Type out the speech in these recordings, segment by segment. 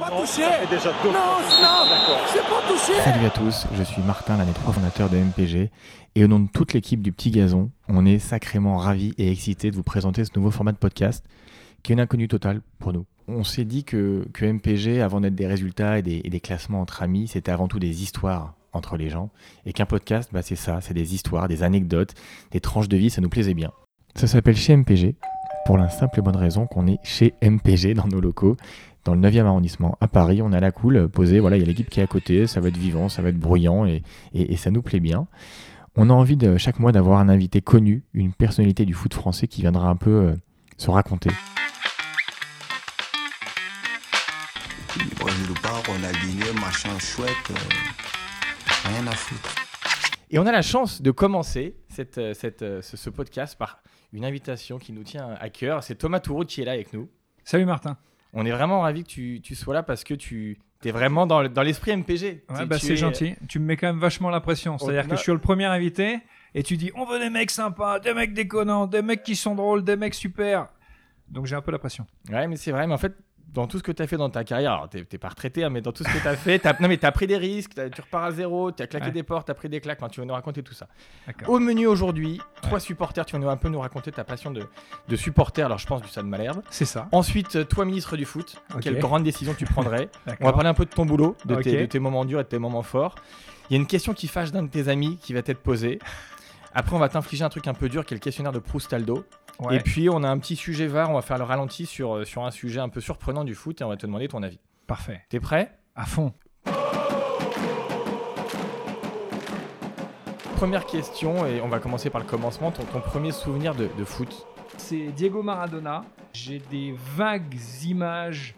pas touché Non, non, c'est pas touché Salut à tous, je suis Martin, l'un des trois fondateurs de MPG. Et au nom de toute l'équipe du Petit Gazon, on est sacrément ravis et excités de vous présenter ce nouveau format de podcast qui est une inconnue totale pour nous. On s'est dit que, que MPG, avant d'être des résultats et des, et des classements entre amis, c'était avant tout des histoires entre les gens. Et qu'un podcast, bah, c'est ça, c'est des histoires, des anecdotes, des tranches de vie, ça nous plaisait bien. Ça s'appelle chez MPG, pour la simple et bonne raison qu'on est chez MPG dans nos locaux, dans le 9e arrondissement à Paris. On à la cool, posé, voilà, il y a l'équipe qui est à côté, ça va être vivant, ça va être bruyant et, et, ça nous plaît bien. On a envie chaque mois d'avoir un invité connu, une personnalité du foot français qui viendra un peu euh, se raconter. A euh. Et on a la chance de commencer cette, euh, cette, euh, ce, ce podcast par une invitation qui nous tient à cœur. C'est Thomas Touroud qui est là avec nous. Salut Martin. On est vraiment ravis que tu, tu sois là parce que tu es vraiment dans, le- dans l'esprit MPG. Ouais, bah, c'est es- gentil. Tu me mets quand même vachement la pression. C'est-à-dire que je suis le premier invité et tu dis on veut des mecs sympas, des mecs déconnants, des mecs qui sont drôles, des mecs super. Donc j'ai un peu la pression. Ouais, mais c'est vrai, mais en fait, dans tout ce que tu as fait dans ta carrière, alors t'es pas retraité, hein, mais dans tout ce que tu as fait, t'as- non, mais tu as pris des risques, t'as- tu repars à zéro, tu as claqué Ouais. des portes, tu as pris des claques, Enfin, tu vas nous raconter tout ça. Au menu aujourd'hui, trois supporters, tu vas nous un peu nous raconter ta passion de, de supporter, alors je pense du Stade Malherbe. C'est ça. Ensuite, euh, toi, ministre du foot, quelle grande décision tu prendrais On va parler un peu de ton boulot, de, Ok. tes, de tes moments durs et de tes moments forts. Il y a une question qui fâche d'un de tes amis qui va t'être posée. Après, on va t'infliger un truc un peu dur qui est le questionnaire de Proustaldo. Ouais. Et puis, on a un petit sujet var, on va faire le ralenti sur, euh, sur un sujet un peu surprenant du foot et on va te demander ton avis. Parfait. T'es prêt? À fond. Première question, et on va commencer par le commencement. Ton, ton premier souvenir de, de foot? C'est Diego Maradona. J'ai des vagues images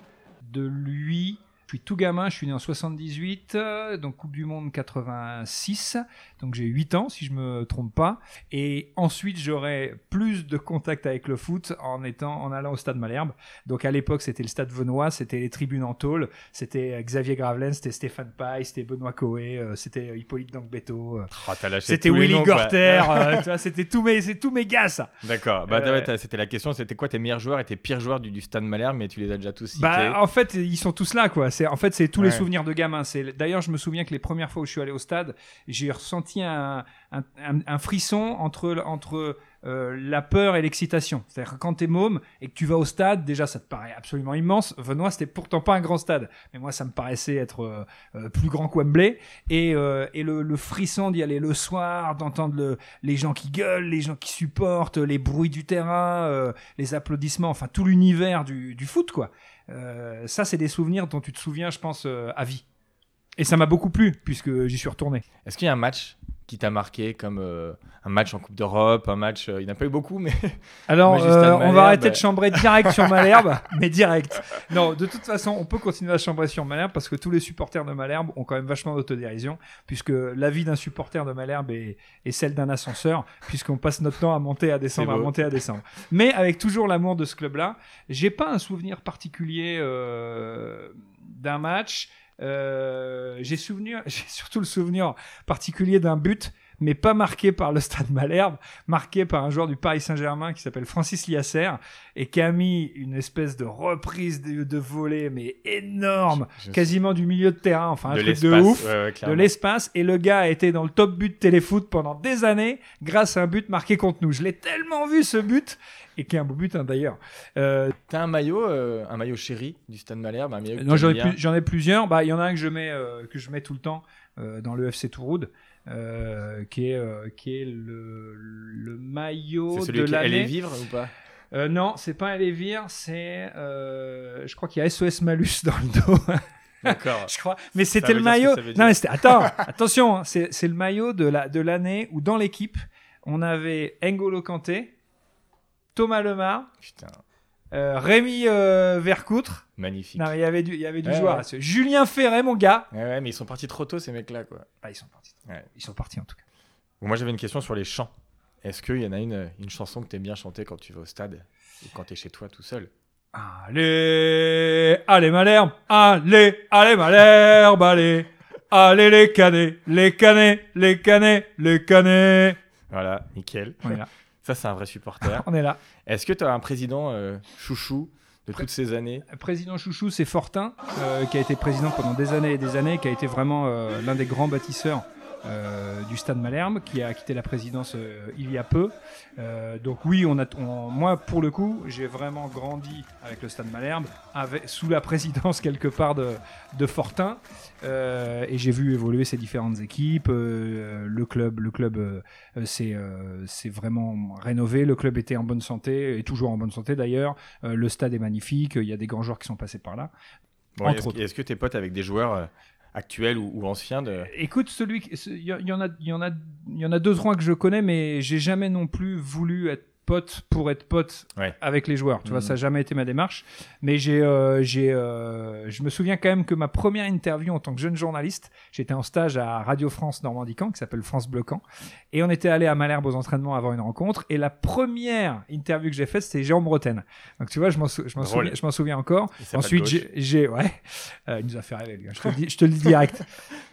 de lui. Je suis tout gamin, je suis né en 78, euh, donc Coupe du Monde 86, donc j'ai 8 ans si je me trompe pas. Et ensuite j'aurai plus de contact avec le foot en étant en allant au stade Malherbe. Donc à l'époque c'était le stade Venois, c'était les tribunes en tôle, c'était euh, Xavier Gravelaine, c'était Stéphane Paille, c'était Benoît Coé, euh, c'était Hippolyte Dankbeto, euh, Oh, lâché c'était Willy noms. Gorter, euh, c'était tous mes, c'est tous mes gars ça. D'accord, bah, Euh, c'était la question, c'était quoi tes meilleurs joueurs et tes pires joueurs du, du Stade Malherbe, mais tu les as déjà tous cités. Bah, en fait, ils sont tous là, quoi. C'est, en fait, c'est tous les souvenirs de gamin. C'est, d'ailleurs, je me souviens que les premières fois où je suis allé au stade, j'ai ressenti un, un, un- un frisson entre, entre euh, la peur et l'excitation. C'est-à-dire quand t'es môme et que tu vas au stade, déjà, ça te paraît absolument immense. Venois, c'était pourtant pas un grand stade, mais moi, ça me paraissait être euh, euh, plus grand que Wembley. Et, euh, et le, le frisson d'y aller le soir, d'entendre le- les gens qui gueulent, les gens qui supportent, les bruits du terrain, les applaudissements, enfin tout l'univers du, du foot, quoi. Euh, ça, c'est des souvenirs dont tu te souviens, je pense, euh, à vie. Et ça m'a beaucoup plu, puisque j'y suis retourné. Est-ce qu'il y a un match qui t'a marqué comme euh, un match en Coupe d'Europe, un match, euh, il n'y en a pas eu beaucoup, mais Alors, euh, on va arrêter de chambrer direct sur Malherbe, mais direct. Non, de toute façon, on peut continuer à chambrer sur Malherbe parce que tous les supporters de Malherbe ont quand même vachement d'autodérision, puisque la vie d'un supporter de Malherbe est, est celle d'un ascenseur, puisqu'on passe notre temps à monter, à descendre, à monter, à descendre. Mais avec toujours l'amour de ce club-là, j'ai pas un souvenir particulier d'un match. Euh, j'ai souvenir, j'ai surtout le souvenir particulier d'un but, mais pas marqué par le Stade Malherbe, marqué par un joueur du Paris Saint-Germain qui s'appelle Francis Liasser et qui a mis une espèce de reprise de, de volée, mais énorme, Je- je- quasiment du milieu de terrain, enfin un de truc de l'espace. ouf. ouais, ouais, De l'espace et le gars a été dans le top but téléfoot pendant des années grâce à un but marqué contre nous. Je l'ai tellement vu ce but et qui est un beau but hein, d'ailleurs. Euh, T'as un maillot, euh, un maillot chéri du Stade Malherbe, un maillot que non, j'en ai, plus- plusieurs. Bah, il y en a un que je mets, euh, que je mets tout le temps euh, dans le FC Touroud, euh, qui est, euh, qui est le, le maillot celui de qui allait l'année. vivre ou pas? Euh, non, c'est pas Elévir, c'est, euh, je crois qu'il y a SOS Malus dans le dos. D'accord. je crois. Mais c'était le maillot. Non, mais. Attends, attention, hein, c'est, c'est le maillot de la de l'année où dans l'équipe on avait N'Golo Kanté, Thomas Lemar, Putain, euh, Rémi euh, Vercoutre. magnifique. Non, mais il y avait du, il y avait du Ouais, joueur. ouais. là. Julien Ferret, mon gars. Ouais, ouais, mais ils sont partis trop tôt, ces mecs-là, quoi. Ah, ils sont partis. Ouais. Ils sont partis en tout cas. Bon, moi, j'avais une question sur les chants. Est-ce qu'il y en a une, une chanson que t'aimes bien chanter quand tu vas au stade ou quand t'es chez toi tout seul? Allez, allez Malherbe, allez, allez Malherbe, allez, allez les canets, les canets, les canets, les canets. Voilà, nickel. Voilà, Ça, c'est un vrai supporter. on est là. Est-ce que tu as un président euh, chouchou de toutes ces années? Président chouchou, c'est Fortin, euh, qui a été président pendant des années et des années, qui a été vraiment euh, l'un des grands bâtisseurs euh, du Stade Malherbe, qui a quitté la présidence euh, il y a peu. Euh, donc oui, on a, on- moi pour le coup, j'ai vraiment grandi avec le Stade Malherbe, avec, sous la présidence quelque part de, de Fortin, et j'ai vu évoluer ces différentes équipes. Le club, le club, c'est vraiment rénové. Le club était en bonne santé, et toujours en bonne santé d'ailleurs. Le stade est magnifique. Il y a des grands joueurs qui sont passés par là. Bon, est-ce que tu es pote avec des joueurs actuels ou, ou anciens de... Écoute, celui, il y, y en a, il y en a, il y en a deux trois que je connais, mais j'ai jamais non plus voulu être pote pour être pote Ouais. avec les joueurs. Tu vois, Mhm. ça n'a jamais été ma démarche. Mais j'ai, euh, j'ai, euh, je me souviens quand même que ma première interview en tant que jeune journaliste, j'étais en stage à Radio France Normandie Camp, qui s'appelle France Bleu Camp, et on était allé à Malherbe aux entraînements avant une rencontre. Et la première interview que j'ai faite, c'était Jérôme Bretagne. Donc tu vois, je m'en, sou- je m'en souviens, je m'en souviens encore. Ensuite, j'ai, j'ai- ouais, Euh, il nous a fait rêver, le gars. Je te le dis, je te le dis direct.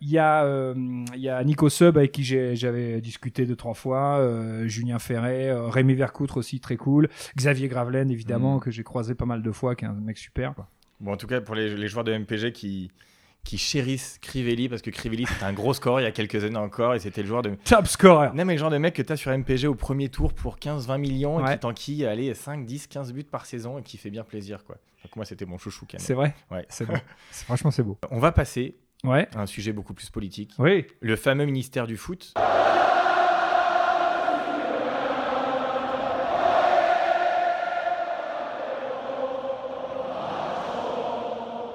Il y a, il y a Nico Sub avec qui j'ai- j'avais discuté deux trois fois, Julien Ferret, euh, Rémi Vercoutre aussi très cool, Xavier Gravelaine évidemment Mhm. que j'ai croisé pas mal de fois, qui est un mec super. quoi. Bon, en tout cas, pour les, les joueurs de MPG qui, qui chérissent Crivelli, parce que Crivelli, c'était un gros score il y a quelques années encore, et c'était le joueur de... Top scorer. Non, mais le genre de mec que tu as sur MPG au premier tour pour 15-20 millions, et Ouais. qui t'enquille aller 5, 10, 15 buts par saison, et qui fait bien plaisir, quoi. Donc moi, c'était mon chouchou, quand même. C'est vrai. Ouais. C'est. C'est- Franchement, c'est beau. On va passer Ouais. à un sujet beaucoup plus politique. Oui. Le fameux ministère du foot.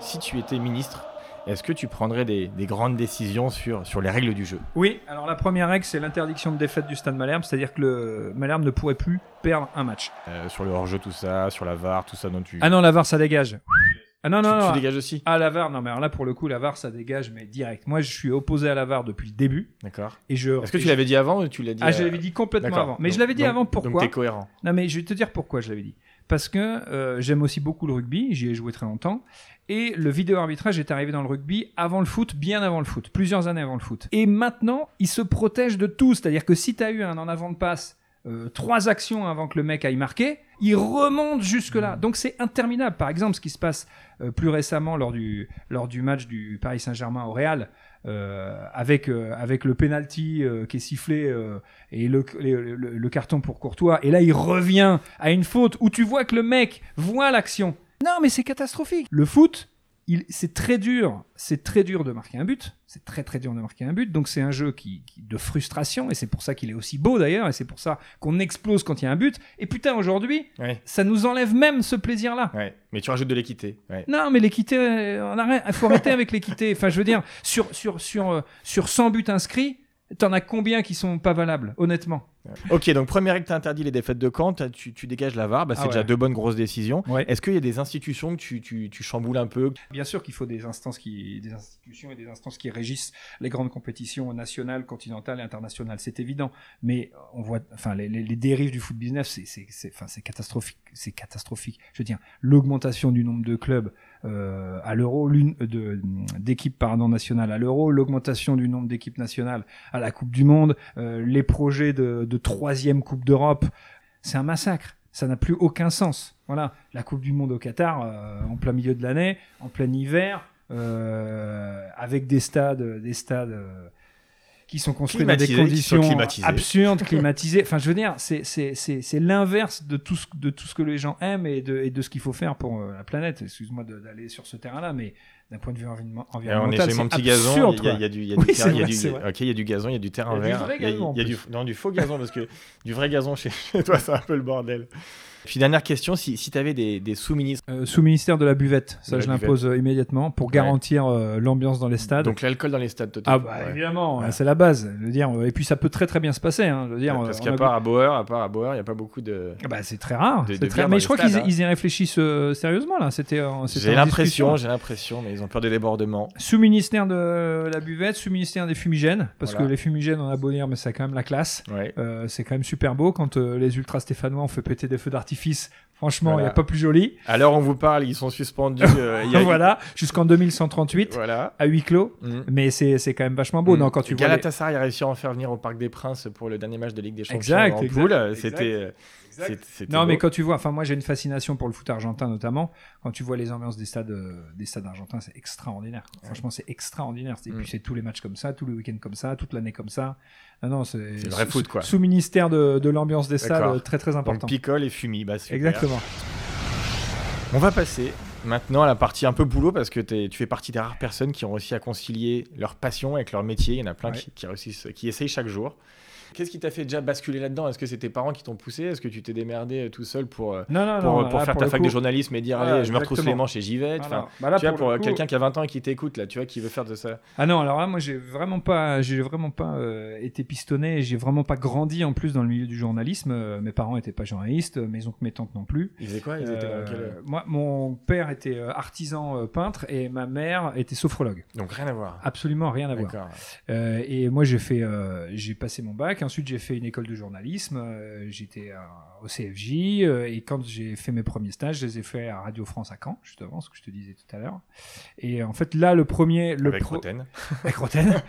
Si tu étais ministre, est-ce que tu prendrais des, des grandes décisions sur, sur les règles du jeu? Oui. Alors la première règle, c'est l'interdiction de défaite du Stade Malherbe, c'est-à-dire que le Malherbe ne pourrait plus perdre un match. Euh, Sur le hors-jeu, tout ça, sur la VAR, tout ça dont tu, Ah non, la VAR, ça dégage. Ah non, tu, non, tu non. dégages aussi? Ah, la VAR, non, mais alors là, pour le coup, la VAR, ça dégage, mais direct. Moi, je suis opposé à la VAR depuis le début. D'accord. Et je. Est-ce que tu l'avais dit avant ou tu l'as dit Ah, je l'avais dit complètement avant. Mais je Donc- l'avais dit donc- avant Donc pourquoi t'es cohérent. Non, mais je vais te dire pourquoi je l'avais dit. Parce que euh, j'aime aussi beaucoup le rugby, j'y ai joué très longtemps. Et le vidéo arbitrage est arrivé dans le rugby avant le foot, bien avant le foot, plusieurs années avant le foot. Et maintenant, il se protège de tout. C'est-à-dire que si tu as eu un en avant de passe, euh, trois actions avant que le mec aille marquer, il remonte jusque-là. Donc c'est interminable. Par exemple, ce qui se passe euh, plus récemment lors du, lors du match du Paris Saint-Germain au Real, avec, euh, avec le penalty euh, qui est sifflé euh, et le, le, carton pour Courtois. Et là, il revient à une faute où tu vois que le mec voit l'action. Non, mais c'est catastrophique. Le foot, c'est très dur. C'est très dur de marquer un but. C'est très très dur de marquer un but. Donc c'est un jeu qui, qui- de frustration et c'est pour ça qu'il est aussi beau d'ailleurs et c'est pour ça qu'on explose quand il y a un but. Et putain aujourd'hui, Ouais, ça nous enlève même ce plaisir-là. ouais. Mais tu rajoutes de l'équité. Ouais. Non, mais l'équité, euh. Il faut arrêter avec l'équité. Enfin, je veux dire, sur, sur, sur, euh, sur 100 buts inscrits, t'en as combien qui sont pas valables, honnêtement? Ok, donc première règle, tu interdit les défaites de camp, tu, tu dégages la VAR, bah, c'est Ah déjà deux bonnes grosses décisions. Ouais. Est-ce qu'il y a des institutions que tu, tu, tu chamboules un peu? Bien sûr qu'il faut des instances qui, des institutions et des instances qui régissent les grandes compétitions nationales, continentales et internationales. C'est évident. Mais on voit, enfin, les, les- les dérives du foot business, c'est, c'est, c'est, enfin, c'est catastrophique. C'est catastrophique. Je veux dire, l'augmentation du nombre de clubs euh, à l'euro, de, d'équipes nationales à l'euro, l'augmentation du nombre d'équipes nationales à la Coupe du Monde, euh, les projets de, troisième Coupe d'Europe, c'est un massacre. Ça n'a plus aucun sens. Voilà, la Coupe du Monde au Qatar, euh, en plein milieu de l'année, en plein hiver, euh, avec des stades, des stades euh, qui sont construits dans des conditions climatisés. absurdes, climatisées. Enfin, je veux dire, c'est c'est c'est c'est l'inverse de tout ce de tout ce que les gens aiment et de et de ce qu'il faut faire pour euh, la planète. Excuse-moi d'aller sur ce terrain-là, mais d'un point de vue environnemental, chez mon c'est petit gazon, il y, a- il y a du, il y a du Oui, terrain- c'est il y a vrai, du- c'est vrai. ok, il y a du gazon, il y a du terrain Il y a du vert, il y a, y du, non, du faux gazon parce que du vrai gazon chez, chez toi, c'est un peu le bordel. Puis dernière question, si, si tu avais des, des sous-ministres, Euh, sous ministère de la buvette, ça la je l'impose euh, immédiatement pour garantir euh, l'ambiance dans les stades. donc l'alcool dans les stades, t'es- ah bah ouais. évidemment, Ouais. c'est la base. Je veux dire, et puis ça peut très très bien se passer. Hein, je veux dire, Parce qu'à part à Bauer, à part à Bauer, il n'y a pas beaucoup de. Ah Bah, c'est très rare. de- c'est de très- bière Mais je crois qu'ils stades, hein. ils y réfléchissent euh, sérieusement là. C'était. euh, c'était J'ai l'impression, j'ai l'impression, mais ils ont peur des débordements. Sous ministère de la buvette, sous ministère des fumigènes, parce Voilà. que les fumigènes on a beau dire, mais c'est quand même la classe. C'est quand même super beau quand les ultra stéphanois ont fait péter des feux d'artifice. Franchement, il Voilà. n'y a pas plus joli. Où on vous parle, ils sont suspendus. euh, y a- voilà, jusqu'en 2138 Voilà. à huis clos. Mm. Mais c'est c'est quand même vachement beau. Mm. Non, quand tu vois les- Galatasaray a réussi à en faire venir au Parc des Princes pour le dernier match de Ligue des Champions Exact, en poule. C'était, C'est- Non, mais quand tu vois, enfin moi j'ai une fascination pour le foot argentin notamment. Quand tu vois les ambiances des stades, euh, des stades argentins, c'est extraordinaire. quoi. Franchement, c'est extraordinaire. Et Mm. puis c'est tous les matchs comme ça, tous les week-ends comme ça, toute l'année comme ça. Non, non, c'est C'est le vrai sous- foot, quoi. Sous ministère de, de l'ambiance des stades, D'accord. très très Donc, important. picole et fumi, bah, super. Exactement. On va passer maintenant à la partie un peu boulot parce que tu fais partie des rares personnes qui ont réussi à concilier leur passion avec leur métier. Il y en a plein Ouais. qui, qui réussissent, qui essayent chaque jour. Qu'est-ce qui t'a fait déjà basculer là-dedans? Est-ce que c'est tes parents qui t'ont poussé? Est-ce que tu t'es démerdé euh, tout seul pour, euh, Non, non, pour, non. pour là, faire pour ta fac coup- de journalisme et dire allez, je me retrousse les manches et j'y vais. Enfin, Bah là, Tu vois, pour euh, coup- quelqu'un qui a 20 ans et qui t'écoute, là, tu vois, qui veut faire de ça. Ah non, alors là, moi, j'ai vraiment pas, j'ai vraiment pas euh, été pistonné. J'ai vraiment pas grandi en plus dans le milieu du journalisme. Euh, mes parents étaient pas journalistes, mes oncles, mes tantes non plus. Ils faisaient quoi? Ils étaient dans Euh, quel- Moi, mon père était euh, artisan euh, peintre et ma mère était sophrologue. Donc rien à voir. Absolument rien à voir. Euh, et moi, j'ai fait, euh, j'ai passé mon bac. Ensuite, j'ai fait une école de journalisme. Euh, J'étais euh, au CFJ. euh, et quand j'ai fait mes premiers stages, je les ai fait à Radio France à Caen, justement, ce que je te disais tout à l'heure. Et en fait, là, le premier, le Avec pro- Roten. avec Roten.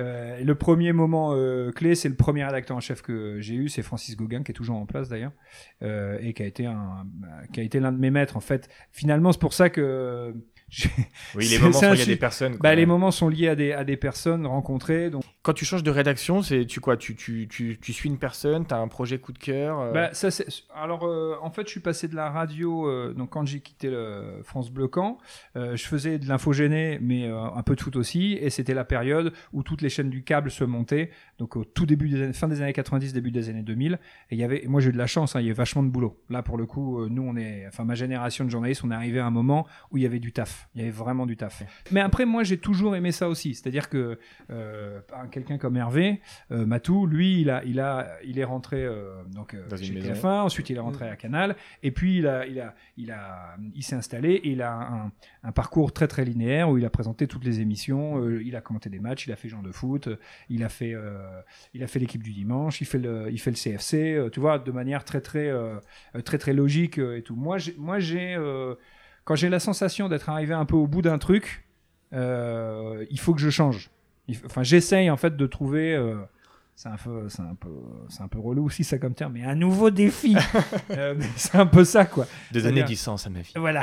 Euh, le premier moment euh, clé, c'est le premier rédacteur en chef que j'ai eu, c'est Francis Gauguin, qui est toujours en place d'ailleurs, euh, et qui a été un, qui a été l'un de mes maîtres en fait. Finalement, c'est pour ça que Oui, les moments y a chi- des personnes. bah, les moments sont liés à des, à des personnes rencontrées. Donc, Quand tu changes de rédaction, c'est tu quoi tu, tu, tu, tu suis une personne, tu as un projet coup de cœur euh, bah, ça, c'est- alors, euh, en fait, je suis passé de la radio. euh, donc, quand j'ai quitté le France Bleu euh, je faisais de l'infogéné, mais euh, un peu de foot aussi. Et c'était la période où toutes les chaînes du câble se montaient. Donc, au tout début des années, fin des années 90, début des années 2000. Et il y avait, moi, j'ai eu de la chance. hein, il y avait vachement de boulot. Là, pour le coup, nous, on est, enfin, ma génération de journalistes, on est arrivé à un moment où il y avait du taf. Il y avait vraiment du taf. Mais après, moi, j'ai toujours aimé ça aussi. C'est-à-dire que un- quelqu'un comme Hervé, euh, Matou, lui, il a, il a, il est rentré euh, donc euh, Dans chez maison. TF1. Ensuite, il est rentré à Canal. Et puis, il a, il a, il a, il s'est installé. Et il a un, un parcours très très linéaire où il a présenté toutes les émissions. il a commenté des matchs. Il a fait genre de foot. Il a fait, il a fait l'équipe du dimanche. Il fait le, il fait le CFC. tu vois, de manière très très très très logique et tout. Moi, moi, j'ai quand j'ai la sensation d'être arrivé un peu au bout d'un truc, euh, il faut que je change. Il Enfin, j'essaye en fait de trouver. euh, c'est un peu, c'est un peu, c'est un peu relou aussi ça comme terme, mais un nouveau défi. Euh, mais c'est un peu ça quoi. Des années bien. d'essence à ma vie. Voilà.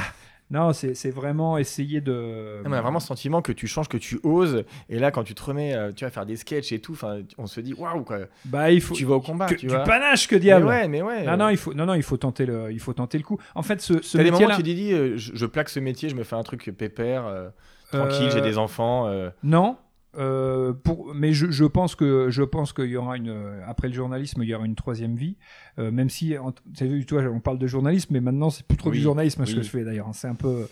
Non, c'est c'est vraiment essayer de. Non, mais on a vraiment ce sentiment que tu changes, que tu oses. Et là, quand tu te remets, euh, tu vas faire des sketchs et tout, enfin, on se dit waouh quoi. Bah, il faut. Tu vas au combat, que- tu du vois. panache que Mais diable. ouais, mais ouais. Non, non, il faut, non, non, il faut tenter le, il faut tenter le coup. En fait, ce, ce T'as des moments où tu euh, je, je plaque ce métier, je me fais un truc pépère, euh, tranquille, Euh, j'ai des enfants. euh, Non. Euh, pour, mais je, je pense que je pense qu'il y aura une euh, après le journalisme il y aura une troisième vie euh, même si vu toi on parle de journalisme mais maintenant c'est plus trop Oui, du journalisme ce oui. que je fais d'ailleurs hein. c'est un peu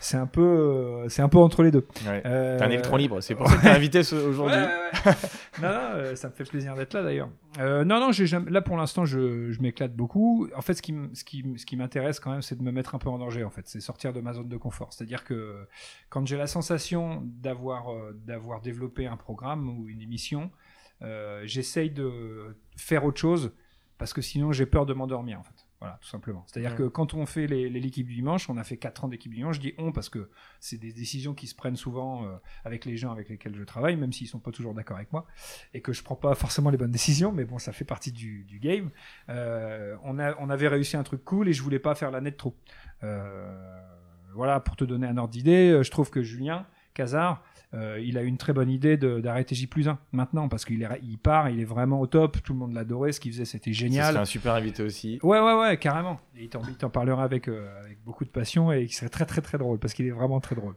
c'est un peu c'est un peu entre les deux ouais. Euh, T'es un électron libre, c'est pour ça que t'es invité aujourd'hui. Ouais, ouais, ouais. non, non, euh, ça me fait plaisir d'être là d'ailleurs. Euh, non, non, jamais- là pour l'instant, je, je m'éclate beaucoup. En fait, ce qui, ce qui, ce qui m'intéresse quand même, c'est de me mettre un peu en danger. En fait, c'est sortir de ma zone de confort. C'est-à-dire que quand j'ai la sensation d'avoir d'avoir développé un programme ou une émission, euh, j'essaye de faire autre chose parce que sinon j'ai peur de m'endormir en fait. Voilà, tout simplement. C'est-à-dire Ouais. que quand on fait les, les- l'équipe du dimanche, on a fait 4 ans d'équipe du dimanche, je dis on parce que c'est des décisions qui se prennent souvent euh, avec les gens avec lesquels je travaille, même s'ils sont pas toujours d'accord avec moi, et que je prends pas forcément les bonnes décisions, mais bon, ça fait partie du, du game. Euh, on, a, on avait réussi un truc cool et je voulais pas faire l'année de trop. Euh, voilà, pour te donner un ordre d'idée, euh, je trouve que Julien Euh, il a une très bonne idée d'arrêter J plus 1 maintenant, parce qu'il il part, il est vraiment au top, tout le monde l'adorait, ce qu'il faisait c'était génial. serait un super invité aussi. Ouais, ouais, ouais, carrément. Et il t'en, parlera avec, euh, avec beaucoup de passion et il serait très, très, très drôle parce qu'il est vraiment très drôle.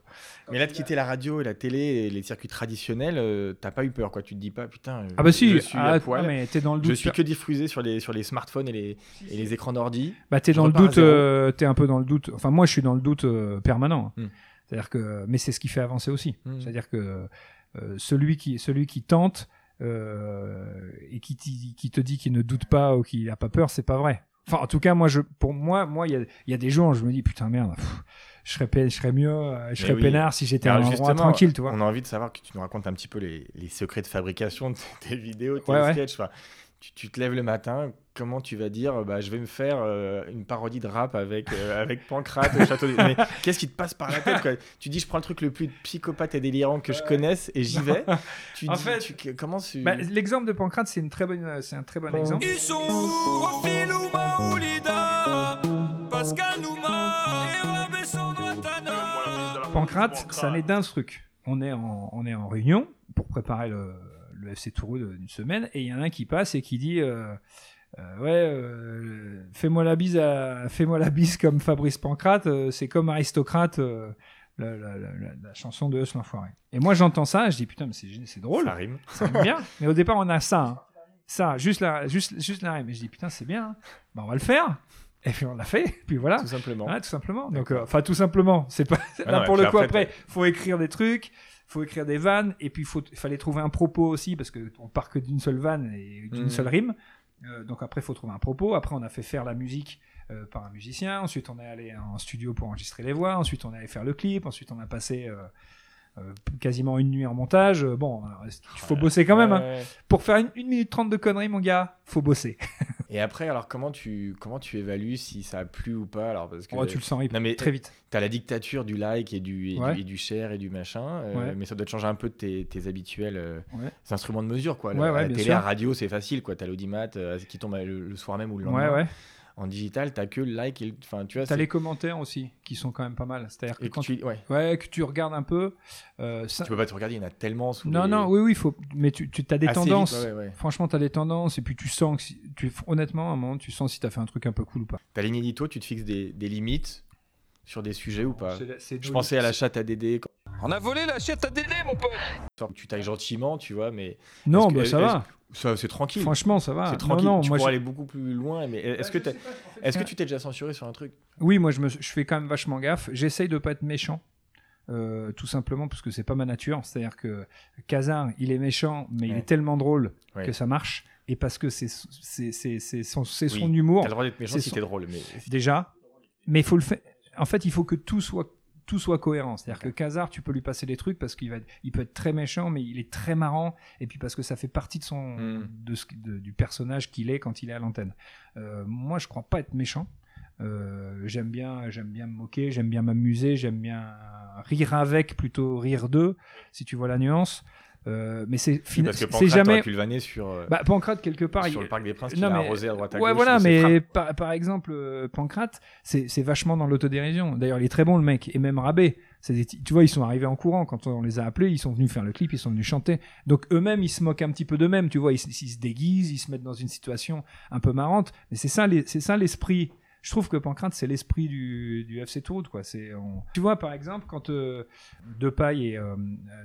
Mais là, de quitter la radio et la télé et les circuits traditionnels, euh, t'as pas eu peur, quoi. Tu te dis pas, putain, euh, Ah bah si, je suis ah, à poil. ah, mais t'es dans le doute. Je suis que diffusé sur les, sur les smartphones et les, et les écrans d'ordi. Bah t'es je dans le doute, euh, t'es un peu dans le doute. Enfin moi je suis dans le doute euh, permanent. Hmm. C'est-à-dire que, mais c'est ce qui fait avancer aussi. Hmm. C'est-à-dire que euh, celui qui, celui qui tente euh, et qui, qui te dit qu'il ne doute pas ou qu'il a pas peur, c'est pas vrai. Enfin en tout cas moi je, pour moi, moi il y a, y a des jours où je me dis putain merde, pff, je serais, je serais mieux, euh, je serais oui. peinard si j'étais un endroit tranquille, tu vois. On a envie de savoir que tu nous racontes un petit peu les, les secrets de fabrication de tes vidéos, tes Ouais, ouais. sketchs. Enfin, tu, tu te lèves le matin, comment tu vas dire bah, je vais me faire euh, une parodie de rap avec, euh, avec Pancrate au château. Mais qu'est-ce qui te passe par la tête quoi? Tu dis je prends le truc le plus psychopathe et délirant que je connaisse et j'y vais. Tu En dis, fait, tu- comment tu... Bah, L'exemple de Pancrate, c'est une très bonne, c'est un très bon exemple. Ils sont Pancrate, ça n'est d'un truc. On est en, on est en réunion pour préparer le, le FC Toulouse d'une semaine et il y en a un qui passe et qui dit euh, euh, ouais euh, fais-moi la bise fais-moi la bise comme Fabrice Pancrate euh, c'est comme aristocrate la, la- la- la- la chanson de Eus l'enfoiré et moi j'entends ça je dis putain mais c'est c'est drôle Ça rime. ça rime bien mais au départ on a ça hein. ça juste la juste juste la rime et je dis putain c'est bien hein. bah, on va le faire et puis on l'a fait puis voilà Tout simplement. Tout simplement. Donc, enfin, tout simplement. C'est pas. Ah là, non, pour le coup, après, après, faut écrire des trucs, faut écrire des vannes, et puis il fallait trouver un propos aussi parce que on part que d'une seule vanne et d'une Mhm. seule rime. Euh, donc après, faut trouver un propos. Après, on a fait faire la musique euh, par un musicien. Ensuite, on est allé en studio pour enregistrer les voix. Ensuite, on est allé faire le clip. Ensuite, on a passé euh, quasiment une nuit en montage. Euh, Bon, il faut bosser quand même. hein. Pour faire une, une minute trente de conneries, mon gars, faut bosser. Et après, alors comment tu, comment tu évalues si ça a plu ou pas alors parce que Oh, tu le sens Non, mais- très vite. T'as la dictature du like et du, et, Ouais. du, et du share et du machin, euh, mais ça doit te changer un peu de tes, tes habituels euh, Ouais. instruments de mesure. Quoi. La- télé, sûr. la radio, c'est facile. quoi. T'as l'audimat euh, qui tombe le, le soir même ou le lendemain. En digital, t'as que le like. et le- Enfin, tu vois, T'as les commentaires aussi qui sont quand même pas mal. C'est-à-dire que quand tu, ouais. Ouais, que tu regardes un peu. euh, ça- tu peux pas te regarder, il y en a tellement sous Non, les- non, oui, oui, faut... mais tu, tu as des assez vite, tendances. ouais, ouais, ouais. Franchement, tu as des tendances, et puis tu sens que si... tu... honnêtement, à un moment, tu sens si tu as fait un truc un peu cool ou pas. T'as l'inédito, tu te fixes des, des limites sur des sujets ou pas Je pensais à la chatte à Dédé, quand On a volé la chatte à Dédé, mon pote tu tailles gentiment, tu vois, mais Non, que- bah, ça va. C'est tranquille. Franchement, ça va. c'est tranquille. non, tu moi, pourrais je- aller beaucoup plus loin, mais est-ce que, est-ce que tu t'es déjà censuré sur un truc? Oui, moi, je, me... je fais quand même vachement gaffe. J'essaye de pas être méchant. euh, tout simplement parce que c'est pas ma nature. C'est-à-dire que Kazar, il est méchant, mais il est tellement drôle Ouais. que ça marche. Et parce que c'est c'est- c'est- c'est son, c'est son Oui. humour. T'as le droit d'être méchant c'est si son- t'es drôle, mais déjà. Mais il faut le faire. En fait, il faut que tout soit tout soit cohérent. C'est-à-dire que Kazar, tu peux lui passer des trucs parce qu'il va, il peut être très méchant, mais il est très marrant. Et puis parce que ça fait partie de son, Mm. de ce, de- du personnage qu'il est quand il est à l'antenne. Euh, moi, je crois pas être méchant. Euh, j'aime bien, j'aime bien me moquer, j'aime bien m'amuser, j'aime bien rire avec plutôt rire d'eux, si tu vois la nuance. Euh, mais c'est que c'est jamais. sur, euh, Bah, Pancrate quelque part. sur il- le Parc des Princes, non, l'a mais- arrosé à droite à Ouais, gauche. voilà, mais par, par exemple, euh, Pancrate, c'est c'est vachement dans l'autodérision. D'ailleurs, il est très bon, le mec. Et même Rabé, des- tu vois, ils sont arrivés en courant. Quand on les a appelés, ils sont venus faire le clip, ils sont venus chanter. Donc, eux-mêmes, ils se moquent un petit peu d'eux-mêmes. Tu vois, ils, se- ils se déguisent, ils se mettent dans une situation un peu marrante. Mais c'est ça, les- c'est ça l'esprit. Je trouve que Pancrate, c'est l'esprit du, du FC Toulouse, quoi. C'est, on- Tu vois, par exemple, quand euh, Depay et euh,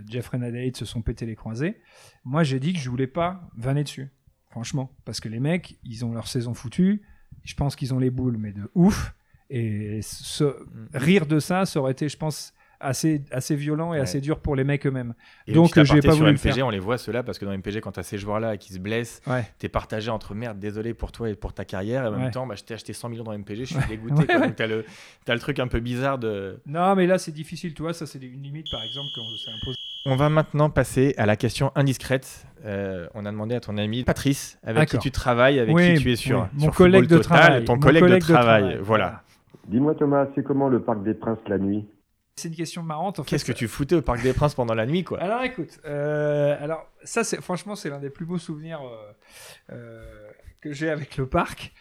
Jeffrey Nadalite se sont pété les croisés, moi, j'ai dit que je voulais pas vanner dessus. Franchement. Parce que les mecs, ils ont leur saison foutue. Je pense qu'ils ont les boules, mais de ouf. Et ce- rire de ça, ça aurait été, je pense, assez, assez violent et Ouais. assez dur pour les mecs eux-mêmes. Donc, petit j'ai aparté pas sur voulu le MPG, faire. on les voit ceux-là parce que dans MPG, quand t'as ces joueurs-là qui se blessent, Ouais. t'es partagé entre merde, désolé pour toi et pour ta carrière, et en Ouais. même temps, bah, je t'ai acheté 100 millions dans MPG, je suis Ouais. dégoûté. Ouais, quoi. ouais. Donc t'as le, t'as le truc un peu bizarre de. Non, mais là, c'est difficile, tu vois. Ça, c'est une limite, par exemple, qu'on s'est imposé. On va maintenant passer à la question indiscrète. Euh, on a demandé à ton ami Patrice, avec qui tu travailles, avec Oui, qui tu es sur, oui. Mon sur collègue Football de Total, travail. ton collègue, collègue de travail, Voilà. Dis-moi Thomas, c'est comment le Parc des Princes la nuit? C'est une question marrante. En fait. Qu'est-ce que tu foutais au Parc des Princes pendant la nuit, quoi Alors écoute, euh, alors ça c'est franchement c'est l'un des plus beaux souvenirs euh, euh, que j'ai avec le parc.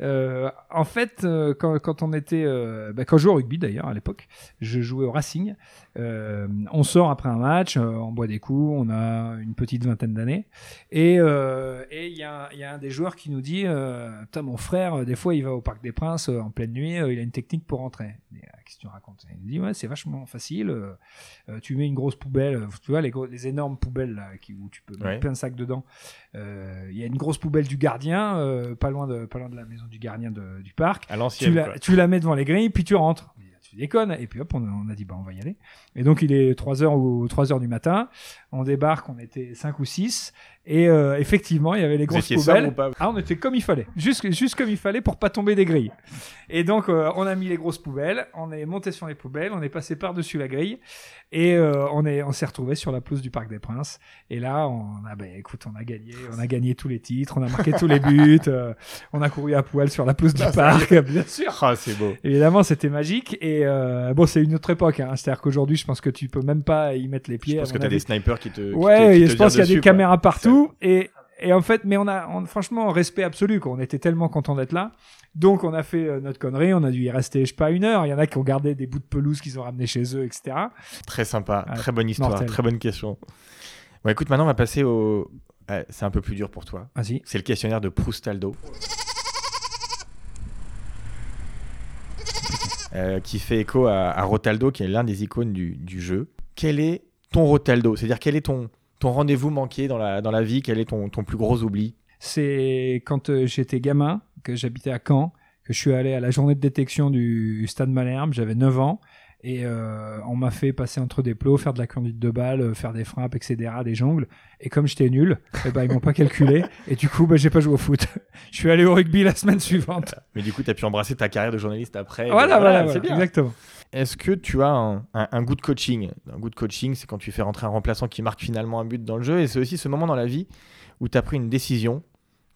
Euh, en fait, euh, quand, quand on était, euh, bah, quand je jouais au rugby d'ailleurs à l'époque, je jouais au Racing. On sort après un match, on boit des coups, on a une petite vingtaine d'années, et et il y, a un- il y a un des joueurs qui nous dit, Putain, mon frère, des fois il va au Parc des Princes en pleine nuit, il a une technique pour rentrer. Ah, Qu'est-ce que tu racontes? Il nous dit ouais, c'est vachement facile. tu mets une grosse poubelle, tu vois les, gros- les énormes poubelles là, qui, où tu peux mettre Ouais. plein de sacs dedans. Il y a une grosse poubelle du gardien, pas loin de pas loin de la maison du gardien de- du parc. À Tu la, quoi. tu la mets devant les grilles, puis tu rentres. Mais Tu déconnes. Et puis hop, on a, on a dit bah on va y aller. Et donc il est 3 heures ou 3 heures du matin. On débarque, on était 5 ou 6 Et euh, effectivement, il y avait les grosses poubelles. Ah, on était comme il fallait, juste, juste comme il fallait pour pas tomber des grilles. Et donc, euh, on a mis les grosses poubelles, on est monté sur les poubelles, on est passé par-dessus la grille, et euh, on est, on s'est retrouvé sur la pelouse du Parc des Princes. Et là, on a, ben, écoute, on a gagné, on a gagné tous les titres, on a marqué tous les buts, on a couru à poil sur la pelouse du parc, bien sûr. Ah, c'est beau. Évidemment, c'était magique. Et euh, bon, c'est une autre époque. Hein. C'est-à-dire qu'aujourd'hui, je pense que tu peux même pas y mettre les pieds. Je pense que t'as des snipers qui te. qui te- Ouais, qui et te je pense qu'il y a des quoi. caméras partout. Et, et en fait, mais on a, on- franchement, respect absolu. Quoi. On était tellement contents d'être là. Donc, on a fait euh, notre connerie. On a dû y rester, je sais pas, une heure. Il y en a qui ont gardé des bouts de pelouse qu'ils ont ramenés chez eux, etc. Très sympa, très bonne histoire, mortel. très bonne question. Bon, écoute, maintenant on va passer au. Ouais, c'est un peu plus dur pour toi. Vas-y. C'est le questionnaire de Proustaldo. Euh, qui fait écho à, à Rotaldo, qui est l'un des icônes du, jeu. Quel est ton Rotaldo? C'est-à-dire, quel est ton, ton rendez-vous manqué dans la, dans la vie? Quel est ton, ton plus gros oubli? C'est quand euh, j'étais gamin, que j'habitais à Caen, que je suis allé à la journée de détection du Stade Malherbe. J'avais 9 ans. Et euh, on m'a fait passer entre des plots, faire de la conduite de balle, euh, faire des frappes, etc., des jongles. Et comme j'étais nul, eh ben, ils m'ont pas calculé. Et du coup, ben, j'ai pas joué au foot. je suis allé au rugby la semaine suivante. Mais du coup, tu as pu embrasser ta carrière de journaliste après. Voilà, voilà, c'est bien. exactement. Est-ce que tu as un, un- un goût de coaching? Un goût de coaching, c'est quand tu fais rentrer un remplaçant qui marque finalement un but dans le jeu. Et c'est aussi ce moment dans la vie où tu as pris une décision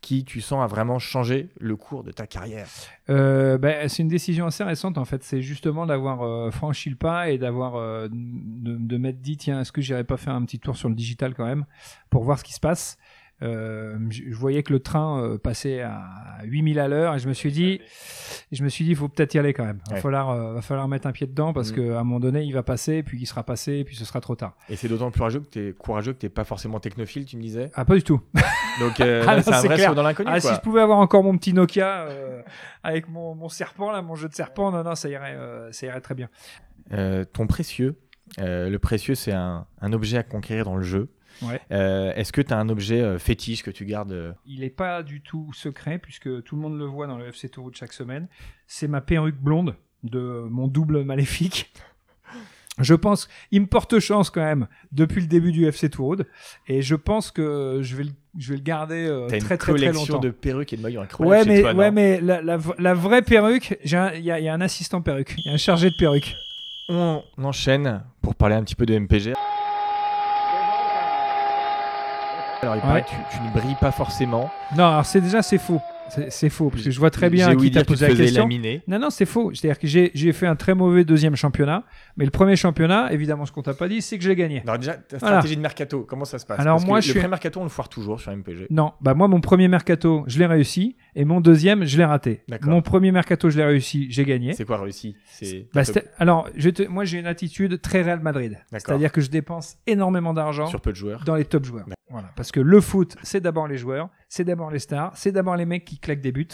qui, tu sens, a vraiment changé le cours de ta carrière. Euh, ben, c'est une décision assez récente en fait. C'est justement d'avoir euh, franchi le pas et d'avoir euh, de, de m'être dit tiens est-ce que j'irais pas faire un petit tour sur le digital quand même pour voir ce qui se passe? Euh, je voyais que le train euh, passait à 8000 à l'heure et je me suis dit je me suis dit il faut peut-être y aller quand même. Il va Ouais. falloir euh, va falloir mettre un pied dedans parce Mhm. qu'à un moment donné il va passer puis il sera passé puis ce sera trop tard. Et c'est d'autant plus courageux que tu es, courageux que tu pas forcément technophile, tu me disais? Ah pas du tout. Donc euh, Ah c'est un vrai saut dans l'inconnu. Ah, quoi. si je pouvais avoir encore mon petit Nokia avec mon, mon serpent, là, mon jeu de serpent, non, non, ça irait, ça irait très bien. Ton précieux, le précieux, c'est un, un objet à conquérir dans le jeu. Ouais. Euh, Est-ce que tu as un objet euh, fétiche que tu gardes euh, Il n'est pas du tout secret, puisque tout le monde le voit dans le FC Toulouse chaque semaine. C'est ma perruque blonde de mon double maléfique. Je pense, il me porte chance quand même depuis le début du FC Toulouse, et je pense que je vais le, je vais le garder euh, T'as une très très très collection longtemps. de perruques et de maillots incroyables Ouais, chez mais, toi, ouais, mais la, la, la vraie perruque, il y, y a un assistant perruque, il y a un chargé de perruque. On enchaîne pour parler un petit peu de MPG. Alors, il paraît que tu, tu ne brilles pas forcément. Non, alors c'est déjà c'est faux. C'est faux parce que je vois très bien qui t'a posé la question. laminer. Non, non, c'est faux. C'est-à-dire que j'ai j'ai fait un très mauvais deuxième championnat, mais le premier championnat, évidemment, ce qu'on t'a pas dit, c'est que j'ai gagné. Alors déjà, ta Voilà. stratégie de mercato, comment ça se passe? Alors Parce que moi, le je suis- pré-mercato, on le foire toujours sur MPG. Non, bah moi, mon premier mercato, je l'ai réussi, et mon deuxième, je l'ai raté. Mon premier mercato, je l'ai réussi, j'ai gagné. C'est quoi réussi? Bah, alors, je te- moi, j'ai une attitude très Real Madrid. C'est-à-dire que je dépense énormément d'argent sur peu de joueurs. dans les top joueurs. Voilà. Parce que le foot, c'est d'abord les joueurs, c'est d'abord les stars, c'est d'abord les mecs qui claquent des buts.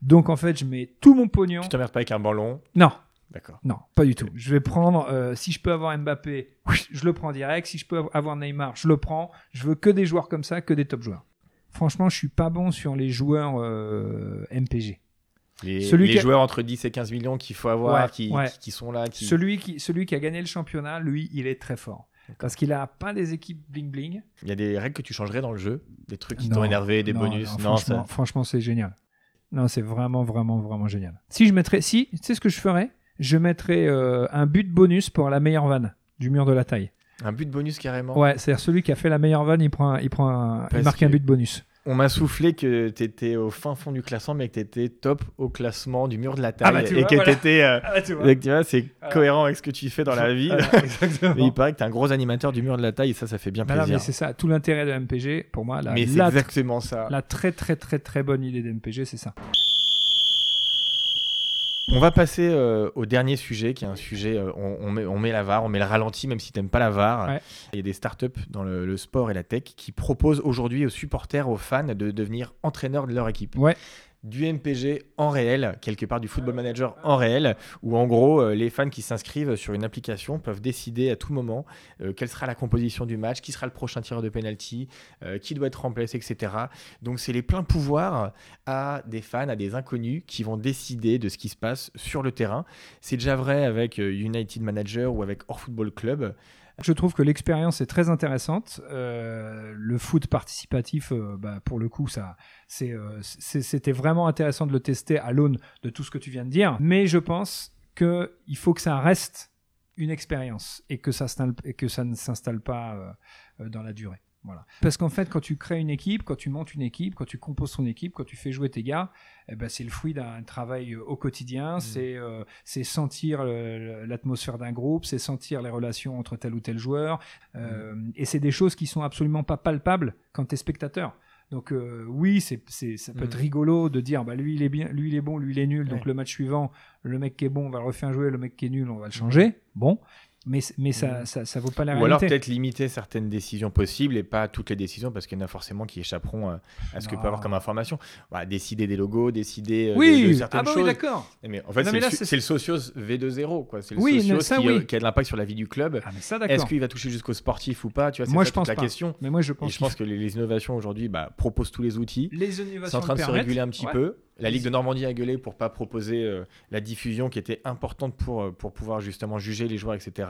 Donc, en fait, je mets tout mon pognon. Tu t'emmerdes pas avec un ballon? Non, D'accord. Non, pas du tout. Je vais prendre, euh, si je peux avoir Mbappé, je le prends direct. Si je peux avoir Neymar, je le prends. Je veux que des joueurs comme ça, que des top joueurs. Franchement, je suis pas bon sur les joueurs euh, MPG. Les, Celui les qui a- joueurs entre 10 et 15 millions qu'il faut avoir, Ouais, qui, ouais. qui- qui sont là. Qui... Celui, qui, celui qui a gagné le championnat, lui, il est très fort. Parce qu'il a pas des équipes bling-bling. Il y a des règles que tu changerais dans le jeu? Des trucs qui t'ont énervé, des non, bonus? non, Non, franchement, ça- franchement, c'est génial. Non, c'est vraiment, vraiment, vraiment génial. Si je mettrais, si, tu sais ce que je ferais? Je mettrais euh, un but bonus pour la meilleure vanne du mur de la taille. Un but bonus carrément. Ouais, c'est-à-dire celui qui a fait la meilleure vanne, il prend, un- il prend, un- il marque un but bonus. On m'a soufflé que tu étais au fin fond du classement, mais que tu étais top au classement du mur de la taille. Ah bah, tu et vois, que voilà. t'étais, euh, Ah, que tu vois, c'est Voilà. cohérent avec ce que tu fais dans la vie. Mais il paraît que tu es un gros animateur du mur de la taille et ça, ça fait bien Bah non, plaisir. mais c'est ça, tout l'intérêt de MPG, pour moi, la, Mais c'est exactement ça. la très très très très bonne idée de MPG, c'est ça. On va passer euh, au dernier sujet, qui est un sujet, euh, on, on met, on met la VAR, on met le ralenti, même si tu n'aimes pas la VAR. Ouais. Il y a des startups dans le, le sport et la tech qui proposent aujourd'hui aux supporters, aux fans, de devenir entraîneurs de leur équipe. Ouais. Du MPG en réel, quelque part du Football Manager en réel, où en gros, euh, les fans qui s'inscrivent sur une application peuvent décider à tout moment euh, quelle sera la composition du match, qui sera le prochain tireur de penalty, euh, qui doit être remplacé, etc. Donc c'est les pleins pouvoirs à des fans, à des inconnus qui vont décider de ce qui se passe sur le terrain. C'est déjà vrai avec United Manager ou avec Or Football Club. Je trouve que l'expérience est très intéressante. Euh, le foot participatif, euh, bah, pour le coup, ça, euh, c'était vraiment intéressant de le tester à l'aune de tout ce que tu viens de dire. Mais je pense que il faut que ça reste une expérience et que ça, ne s'installe pas dans la durée. Voilà. Parce qu'en fait, quand tu crées une équipe, quand tu montes une équipe, quand tu composes ton équipe, quand tu fais jouer tes gars, eh ben, c'est le fruit d'un travail euh, au quotidien. C'est euh, c'est sentir le- l'atmosphère d'un groupe, c'est sentir les relations entre tel ou tel joueur. Euh, Et c'est des choses qui sont absolument pas palpables quand tu es spectateur. Donc euh, oui, c'est ça peut être rigolo de dire bah lui il est bien, lui il est bon, lui il est nul. Donc le match suivant, le mec qui est bon, on va le refaire jouer, le mec qui est nul, on va le changer. Bon, mais mais ça, Mhm. ça ça vaut pas la Ou alors réalité. peut-être limiter certaines décisions possibles et pas toutes les décisions parce qu'il y en a forcément qui échapperont euh, à ce que peut avoir comme information. Voilà, décider des logos, décider euh, de- oui, de, certaines ah bah oui, choses. d'accord. mais en fait, c'est le, c'est- c'est le socios V2.0 quoi. C'est le Oui, socios ça, qui, oui. euh, qui a de l'impact sur la vie du club. Ah Est-ce qu'il va toucher jusqu'au sportif ou pas? Tu vois, c'est Moi ça je pense la pas. question. Mais moi je Et pense je pense que les, les innovations aujourd'hui bah, proposent tous les outils. les C'est innovations en train de se réguler un petit Ouais. peu. La Ligue de Normandie a gueulé pour pas proposer euh, la diffusion qui était importante pour, euh, pour pouvoir justement juger les joueurs, etc.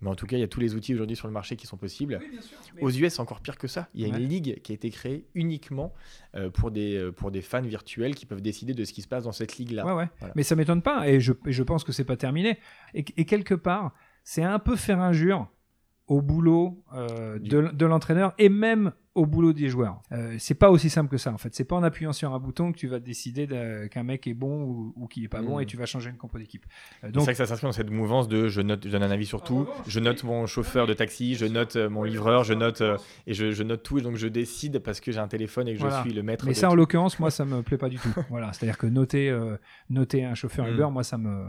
Mais en tout cas, il y a tous les outils aujourd'hui sur le marché qui sont possibles. Oui, bien sûr. Mais- Aux US, c'est encore pire que ça. Il y a Ouais. une ligue qui a été créée uniquement euh, pour, des, pour des fans virtuels qui peuvent décider de ce qui se passe dans cette ligue-là. Ouais, ouais. Voilà. Mais ça m'étonne pas, et je, et je pense que c'est pas terminé. Et, et quelque part, c'est un peu faire injure au boulot euh, de, de l'entraîneur et même au boulot des joueurs. Euh, c'est pas aussi simple que ça en fait. C'est pas en appuyant sur un bouton que tu vas décider de- qu'un mec est bon ou, ou qu'il est pas bon Mm. et tu vas changer une compo d'équipe. Euh, C'est donc vrai que ça s'inscrit dans cette mouvance de je note, je donne un avis sur tout, revanche, je note mon chauffeur de taxi, je note euh, mon livreur, je note euh, et je, je note tout et donc je décide parce que j'ai un téléphone et que Voilà. je suis le maître. Mais ça, en l'occurrence, moi, ça me plaît pas du tout. Voilà, c'est-à-dire que noter, euh, noter un chauffeur Mm. Uber, moi, ça me,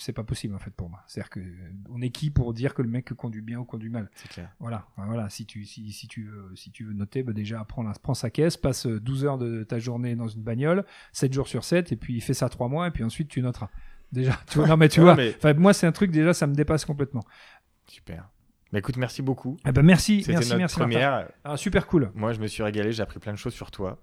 c'est pas possible en fait pour moi. C'est-à-dire que on est qui pour dire que le mec conduit bien ou conduit mal c'est clair. Voilà, Enfin, voilà. Si tu, si, si tu veux, si tu veux noter, bah déjà prends, la- prends sa caisse, passe euh, 12 heures de ta journée dans une bagnole, 7 jours sur 7, et puis fais ça 3 mois, et puis ensuite tu noteras. Déjà, tu vois, non mais tu vois, mais- moi c'est un truc déjà, ça me dépasse complètement. Super. Bah écoute, merci beaucoup. Eh ben merci, merci, notre merci. Première. Ah, super cool. Moi, je me suis régalé, j'ai appris plein de choses sur toi.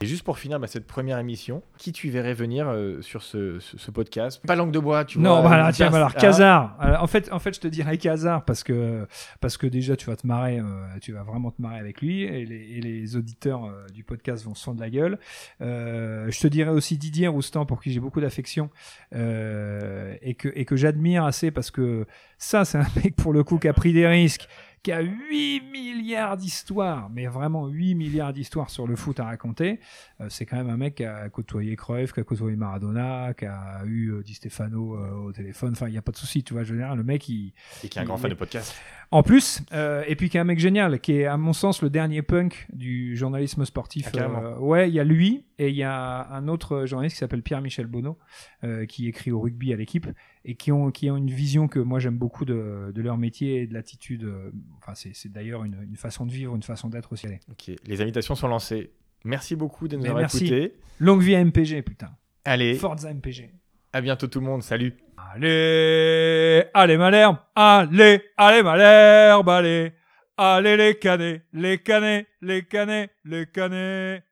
Et juste pour finir bah, cette première émission, qui tu verrais venir euh, sur ce, ce- ce podcast? Pas langue de bois, tu Non, vois. voilà, une tiens, pers- alors Ah, Kazar. Alors, en fait, en fait, je te dirais Kazar parce que parce que déjà tu vas te marrer, euh, tu vas vraiment te marrer avec lui et les, et les auditeurs euh, du podcast vont se fendre la gueule. Euh, je te dirais aussi Didier Roustan pour qui j'ai beaucoup d'affection euh, et que et que j'admire assez parce que ça, c'est un mec pour le coup qui a pris des risques qui a 8 milliards d'histoires, mais vraiment 8 milliards d'histoires sur le foot à raconter. Euh, c'est quand même un mec qui a côtoyé Cruyff, qui a côtoyé Maradona, qui a eu euh, Di Stefano euh, au téléphone. Enfin, il n'y a pas de souci, tu vois. Dire, le mec, il... Et qui est un grand fan de podcast. En plus, euh, et puis qui est un mec génial, qui est à mon sens le dernier punk du journalisme sportif. Ah, ouais, il y a lui et il y a un autre journaliste qui s'appelle Pierre-Michel Bonneau, qui écrit au rugby à l'équipe et qui ont, qui ont une vision que moi j'aime beaucoup de, de leur métier et de l'attitude. euh, Enfin, c'est c'est d'ailleurs une, une façon de vivre, une façon d'être aussi. Ok, les invitations sont lancées. Merci beaucoup de nous Mais avoir merci. écoutés. Longue vie à MPG, putain. Allez, Forza MPG. à bientôt tout le monde. Salut. Allez, allez Malherbe, allez, allez Malherbe, allez, allez les canets, les canets, les canets, les canets.